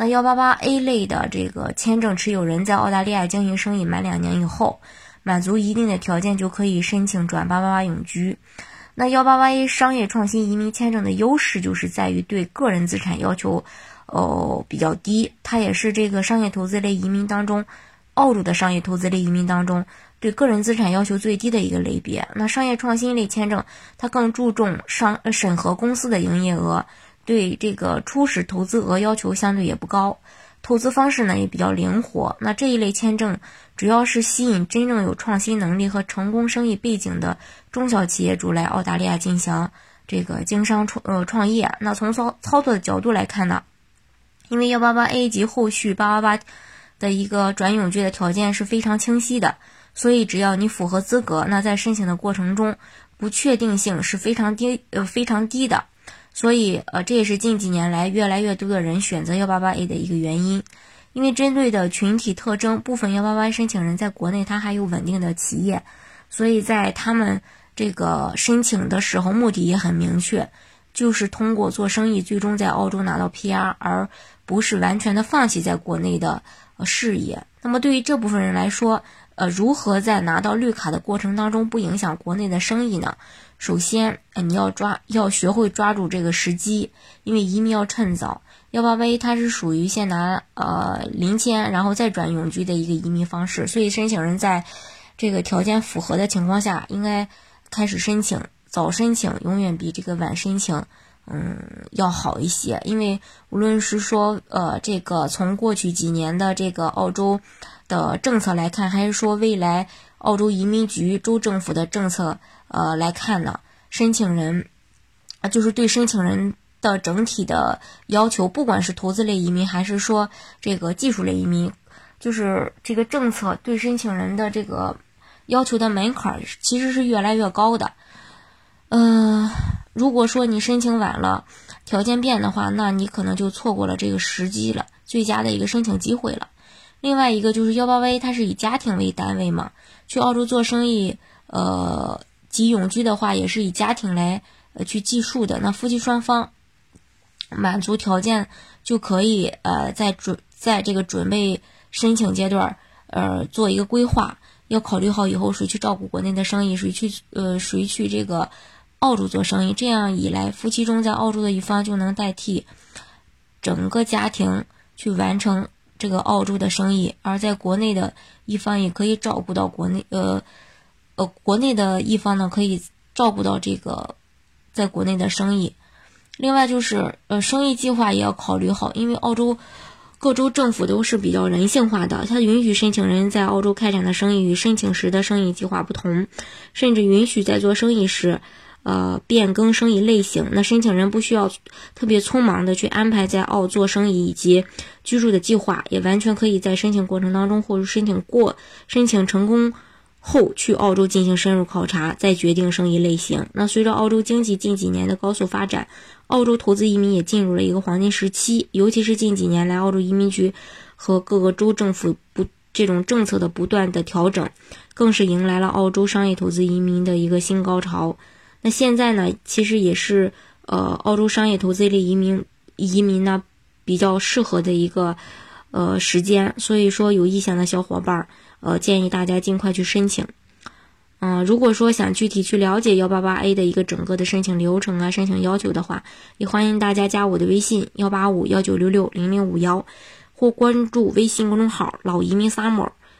那幺八八 A 类的这个签证持有人在澳大利亚经营生意满两年以后，满足一定的条件就可以申请转八八八永居。那幺八八 A 商业创新移民签证的优势就是在于对个人资产要求，哦比较低。它也是这个商业投资类移民当中，澳洲的商业投资类移民当中对个人资产要求最低的一个类别。那商业创新类签证，它更注重商审核公司的营业额。对这个初始投资额要求相对也不高，投资方式呢也比较灵活。那这一类签证主要是吸引真正有创新能力和成功生意背景的中小企业主来澳大利亚进行这个经商创呃创业。那从操操作的角度来看呢，因为幺八八 A 级后续八八八的一个转永居的条件是非常清晰的，所以只要你符合资格，那在申请的过程中不确定性是非常低呃非常低的。所以，呃，这也是近几年来越来越多的人选择幺八八 A 的一个原因，因为针对的群体特征，部分幺八八申请人在国内他还有稳定的企业，所以在他们这个申请的时候，目的也很明确，就是通过做生意，最终在澳洲拿到 PR，而不是完全的放弃在国内的事业。那么对于这部分人来说，呃，如何在拿到绿卡的过程当中不影响国内的生意呢？首先，你要抓，要学会抓住这个时机，因为移民要趁早。幺八八它是属于先拿呃临签，然后再转永居的一个移民方式，所以申请人在这个条件符合的情况下，应该开始申请。早申请永远比这个晚申请，嗯，要好一些。因为无论是说呃这个从过去几年的这个澳洲的政策来看，还是说未来澳洲移民局州政府的政策。呃，来看呢，申请人啊，就是对申请人的整体的要求，不管是投资类移民还是说这个技术类移民，就是这个政策对申请人的这个要求的门槛其实是越来越高的。嗯，如果说你申请晚了，条件变的话，那你可能就错过了这个时机了，最佳的一个申请机会了。另外一个就是幺八 A，它是以家庭为单位嘛，去澳洲做生意，呃。及永居的话，也是以家庭来呃去计数的。那夫妻双方满足条件就可以呃在准在这个准备申请阶段呃做一个规划，要考虑好以后谁去照顾国内的生意，谁去呃谁去这个澳洲做生意。这样一来，夫妻中在澳洲的一方就能代替整个家庭去完成这个澳洲的生意，而在国内的一方也可以照顾到国内呃。呃，国内的一方呢，可以照顾到这个在国内的生意。另外就是，呃，生意计划也要考虑好，因为澳洲各州政府都是比较人性化的，它允许申请人在澳洲开展的生意与申请时的生意计划不同，甚至允许在做生意时，呃，变更生意类型。那申请人不需要特别匆忙的去安排在澳做生意以及居住的计划，也完全可以在申请过程当中或者申请过申请成功。后去澳洲进行深入考察，再决定生意类型。那随着澳洲经济近几年的高速发展，澳洲投资移民也进入了一个黄金时期。尤其是近几年来，澳洲移民局和各个州政府不这种政策的不断的调整，更是迎来了澳洲商业投资移民的一个新高潮。那现在呢，其实也是呃澳洲商业投资类移民移民呢比较适合的一个呃时间。所以说，有意向的小伙伴儿。呃，建议大家尽快去申请。嗯，如果说想具体去了解幺八八 A 的一个整个的申请流程啊、申请要求的话，也欢迎大家加我的微信幺八五幺九六六零零五幺，或关注微信公众号“老移民 summer”，